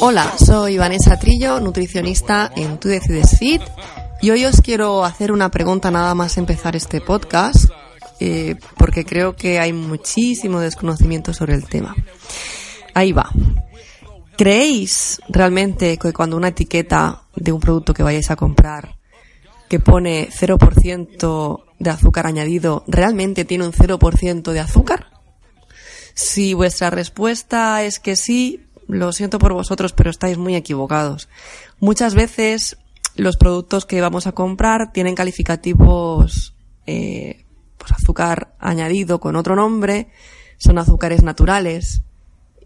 Hola, soy Vanessa Trillo, nutricionista en Tu Decides Fit, y hoy os quiero hacer una pregunta nada más empezar este podcast, eh, porque creo que hay muchísimo desconocimiento sobre el tema. Ahí va. ¿Creéis realmente que cuando una etiqueta de un producto que vayáis a comprar que pone 0% de azúcar añadido, realmente tiene un 0% de azúcar? Si vuestra respuesta es que sí, lo siento por vosotros, pero estáis muy equivocados. Muchas veces los productos que vamos a comprar tienen calificativos, eh, pues azúcar añadido con otro nombre, son azúcares naturales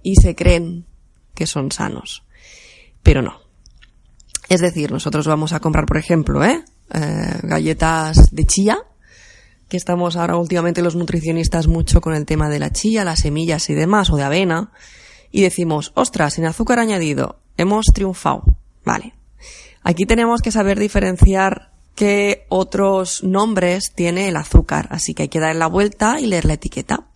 y se creen que son sanos. Pero no. Es decir, nosotros vamos a comprar, por ejemplo, ¿eh? Eh, galletas de chía, que estamos ahora últimamente los nutricionistas mucho con el tema de la chía, las semillas y demás, o de avena, y decimos, ostras, sin azúcar añadido, hemos triunfado. Vale. Aquí tenemos que saber diferenciar qué otros nombres tiene el azúcar, así que hay que dar la vuelta y leer la etiqueta.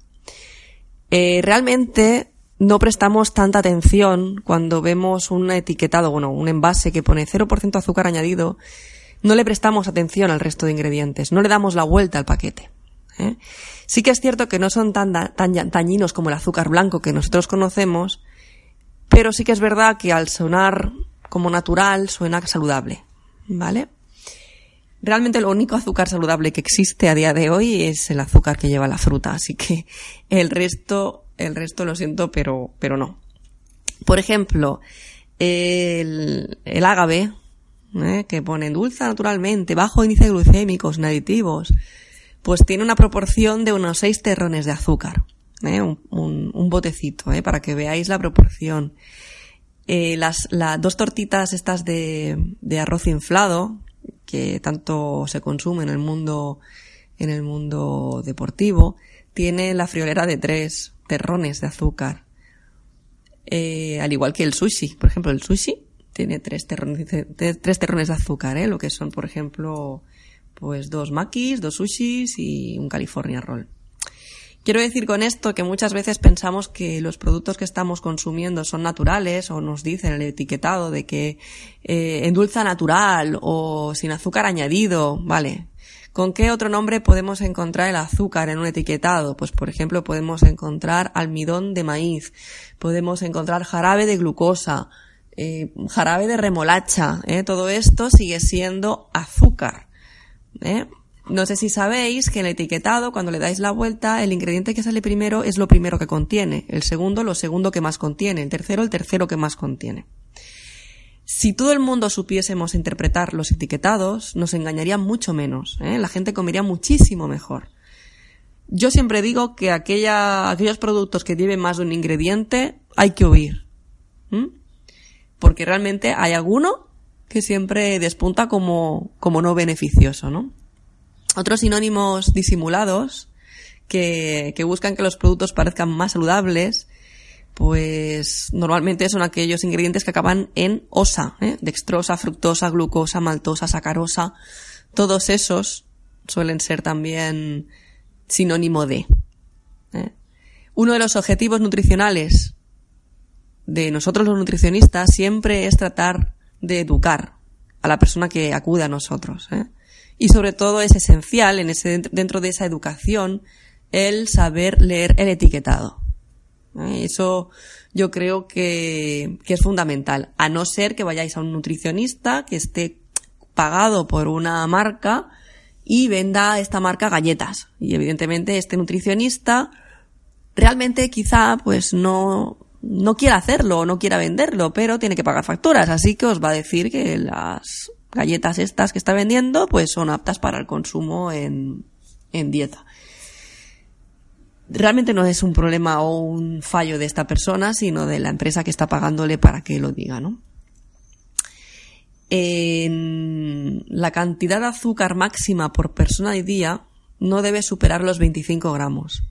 Eh, realmente no prestamos tanta atención cuando vemos un etiquetado, bueno, un envase que pone 0% azúcar añadido, no le prestamos atención al resto de ingredientes, no le damos la vuelta al paquete. ¿eh? Sí que es cierto que no son tan, tan dañinos como el azúcar blanco que nosotros conocemos, pero sí que es verdad que al sonar como natural suena saludable, ¿vale? Realmente lo único azúcar saludable que existe a día de hoy es el azúcar que lleva la fruta, así que el resto, el resto lo siento, pero, pero no. Por ejemplo, el, el ágave, ¿eh? que pone dulce naturalmente, bajo índice glucémicos, aditivos, pues tiene una proporción de unos 6 terrones de azúcar. ¿eh? Un, botecito, ¿eh? para que veáis la proporción. las, dos tortitas estas de, de arroz inflado, que tanto se consume en el mundo, en el mundo deportivo, tiene la friolera de 3 terrones de azúcar. al igual que el sushi. Por ejemplo, el sushi tiene tres terrones, tres terrones de azúcar, ¿eh? lo que son, por ejemplo, pues dos makis, dos sushis y un California Roll. Quiero decir con esto que muchas veces pensamos que los productos que estamos consumiendo son naturales o nos dicen el etiquetado de que eh, endulza natural o sin azúcar añadido, ¿vale? ¿Con qué otro nombre podemos encontrar el azúcar en un etiquetado? Pues por ejemplo podemos encontrar almidón de maíz, podemos encontrar jarabe de glucosa, eh, jarabe de remolacha, ¿eh? todo esto sigue siendo azúcar. ¿eh? No sé si sabéis que en el etiquetado, cuando le dais la vuelta, el ingrediente que sale primero es lo primero que contiene, el segundo lo segundo que más contiene, el tercero el tercero que más contiene. Si todo el mundo supiésemos interpretar los etiquetados, nos engañaría mucho menos, la gente comería muchísimo mejor. Yo siempre digo que aquellos productos que lleven más de un ingrediente hay que oír porque realmente hay alguno que siempre despunta como, como no beneficioso, ¿no? Otros sinónimos disimulados que, que buscan que los productos parezcan más saludables, pues normalmente son aquellos ingredientes que acaban en osa, ¿eh? dextrosa, fructosa, glucosa, maltosa, sacarosa. Todos esos suelen ser también sinónimo de. ¿eh? Uno de los objetivos nutricionales de nosotros los nutricionistas siempre es tratar de educar a la persona que acude a nosotros. ¿eh? Y sobre todo es esencial en ese, dentro de esa educación el saber leer el etiquetado. ¿eh? Eso yo creo que, que es fundamental. A no ser que vayáis a un nutricionista que esté pagado por una marca y venda esta marca galletas. Y evidentemente este nutricionista realmente quizá pues no no quiera hacerlo o no quiera venderlo, pero tiene que pagar facturas, así que os va a decir que las galletas estas que está vendiendo pues son aptas para el consumo en, en dieta. Realmente no es un problema o un fallo de esta persona, sino de la empresa que está pagándole para que lo diga, ¿no? En la cantidad de azúcar máxima por persona y día no debe superar los 25 gramos.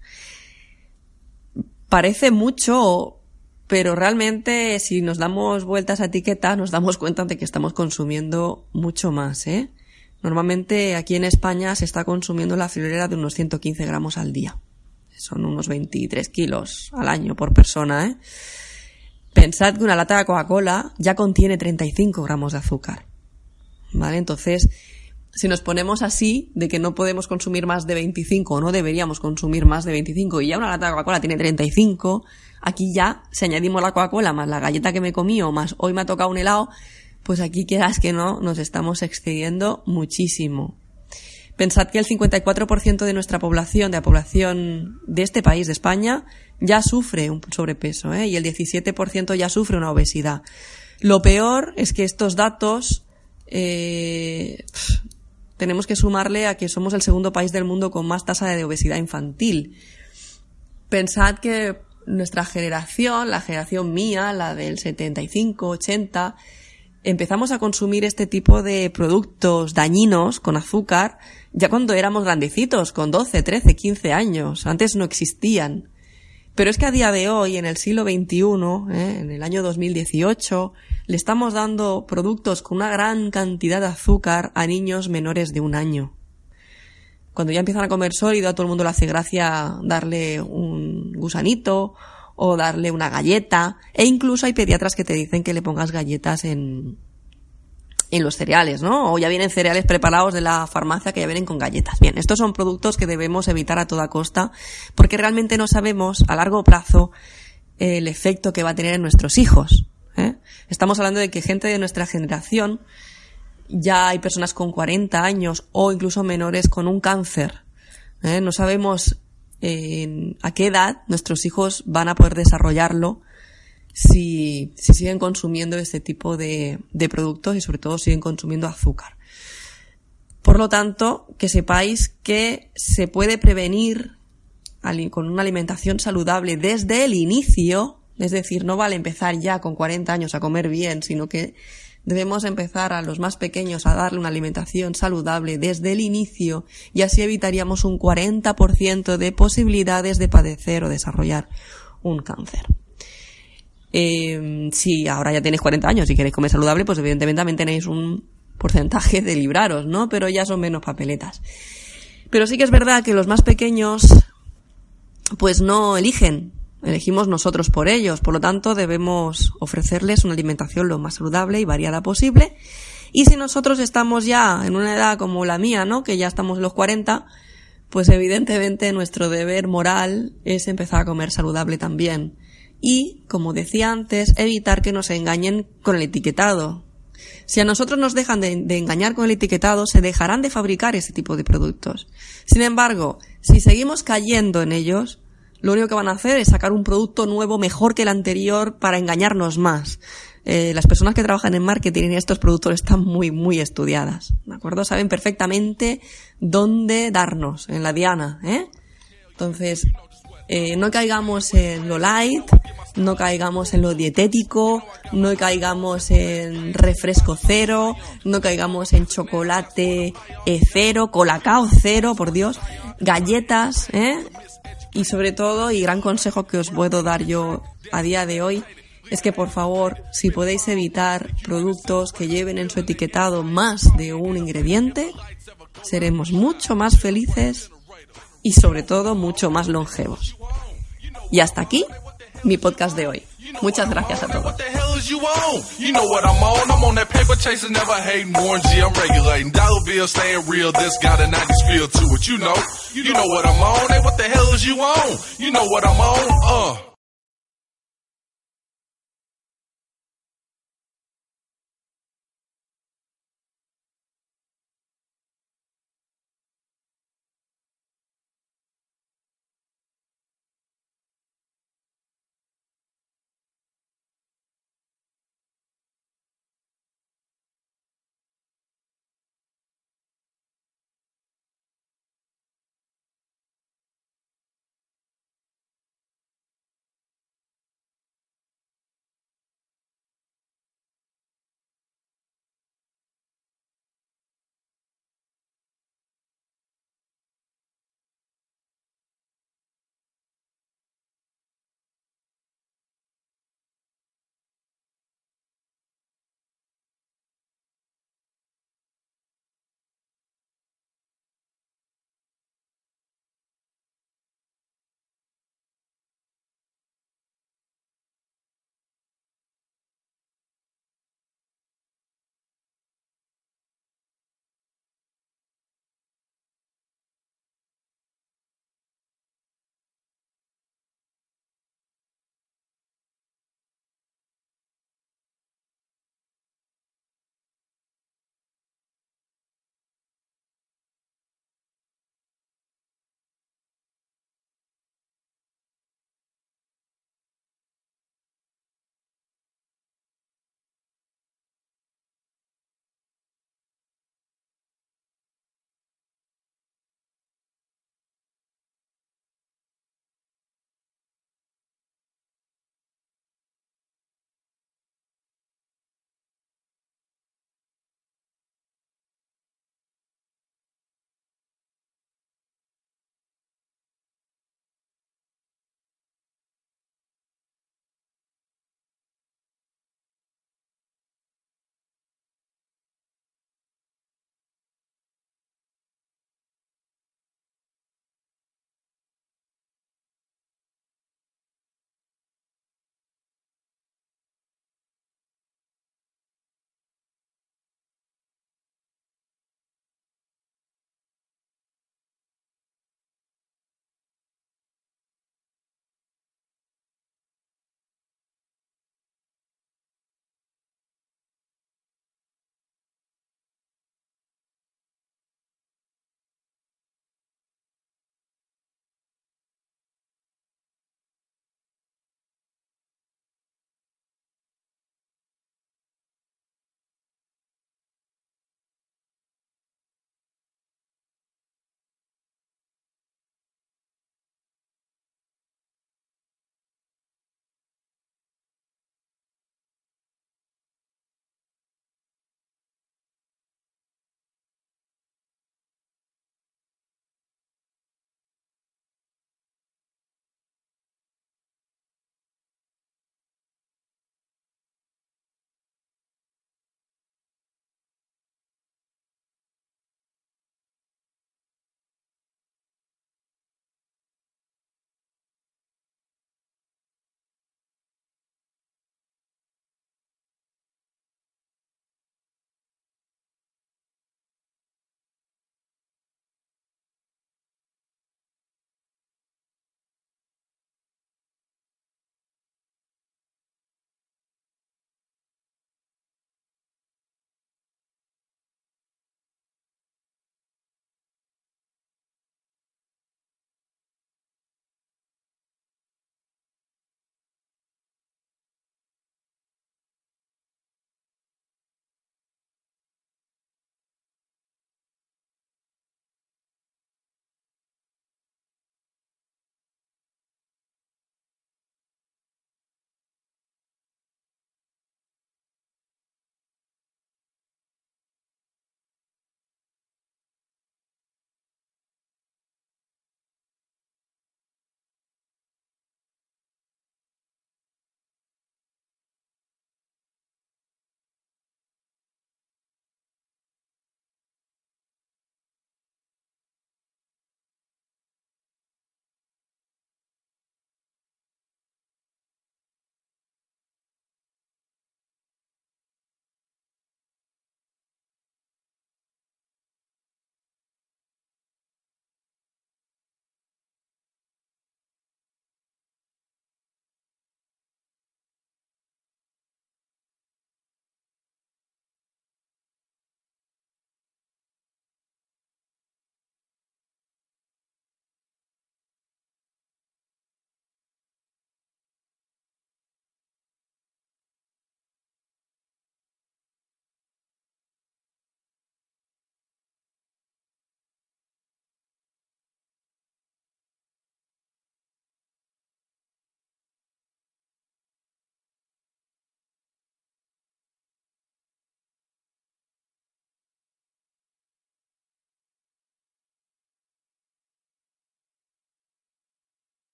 Parece mucho pero realmente si nos damos vueltas a etiqueta nos damos cuenta de que estamos consumiendo mucho más, ¿eh? Normalmente aquí en España se está consumiendo la friolera de unos 115 gramos al día. son unos 23 kilos al año por persona, ¿eh? Pensad que una lata de Coca-Cola ya contiene 35 gramos de azúcar. ¿Vale? Entonces, si nos ponemos así, de que no podemos consumir más de 25 o no deberíamos consumir más de 25 y ya una lata de Coca-Cola tiene 35, aquí ya, si añadimos la Coca-Cola más la galleta que me comí o más hoy me ha tocado un helado, pues aquí quieras que no, nos estamos excediendo muchísimo. Pensad que el 54% de nuestra población, de la población de este país, de España, ya sufre un sobrepeso ¿eh? y el 17% ya sufre una obesidad. Lo peor es que estos datos eh, tenemos que sumarle a que somos el segundo país del mundo con más tasa de obesidad infantil. Pensad que nuestra generación, la generación mía, la del 75, 80, empezamos a consumir este tipo de productos dañinos con azúcar ya cuando éramos grandecitos, con 12, 13, 15 años. Antes no existían. Pero es que a día de hoy, en el siglo XXI, ¿eh? en el año 2018, le estamos dando productos con una gran cantidad de azúcar a niños menores de un año. Cuando ya empiezan a comer sólido, a todo el mundo le hace gracia darle un gusanito o darle una galleta. E incluso hay pediatras que te dicen que le pongas galletas en, en los cereales, ¿no? O ya vienen cereales preparados de la farmacia que ya vienen con galletas. Bien, estos son productos que debemos evitar a toda costa porque realmente no sabemos a largo plazo el efecto que va a tener en nuestros hijos. ¿eh? Estamos hablando de que gente de nuestra generación, ya hay personas con 40 años o incluso menores con un cáncer. ¿eh? No sabemos a qué edad nuestros hijos van a poder desarrollarlo si, si siguen consumiendo este tipo de, de productos y sobre todo siguen consumiendo azúcar. Por lo tanto, que sepáis que se puede prevenir con una alimentación saludable desde el inicio, es decir, no vale empezar ya con 40 años a comer bien, sino que debemos empezar a los más pequeños a darle una alimentación saludable desde el inicio y así evitaríamos un 40% de posibilidades de padecer o desarrollar un cáncer. Eh, si ahora ya tenéis 40 años y queréis comer saludable, pues evidentemente también tenéis un porcentaje de libraros, ¿no? Pero ya son menos papeletas. Pero sí que es verdad que los más pequeños, pues no eligen, elegimos nosotros por ellos. Por lo tanto, debemos ofrecerles una alimentación lo más saludable y variada posible. Y si nosotros estamos ya en una edad como la mía, ¿no? Que ya estamos en los 40, pues evidentemente nuestro deber moral es empezar a comer saludable también y, como decía antes, evitar que nos engañen con el etiquetado. Si a nosotros nos dejan de, engañar con el etiquetado, se dejarán de fabricar ese tipo de productos. Sin embargo, si seguimos cayendo en ellos, lo único que van a hacer es sacar un producto nuevo mejor que el anterior para engañarnos más. Eh, las personas que trabajan en marketing en estos productos están muy, muy estudiadas. ¿De acuerdo? Saben perfectamente dónde darnos, en la diana, ¿eh? Entonces, eh, no caigamos en lo light, no caigamos en lo dietético, no caigamos en refresco cero, no caigamos en chocolate eh, cero, colacao cero, por Dios, galletas, ¿eh? Y sobre todo, y gran consejo que os puedo dar yo a día de hoy, es que por favor, si podéis evitar productos que lleven en su etiquetado más de un ingrediente, seremos mucho más felices y sobre todo mucho más longevos. Y hasta aquí mi podcast de hoy. Muchas gracias a todos. You know what I'm on. I'm on that paper chasing, never hating. Warren G, I'm regulating. Dollar bill staying real. This got a 90s feel to it. You know, you know what I'm on. Hey, what the hell is you on? You know what I'm on.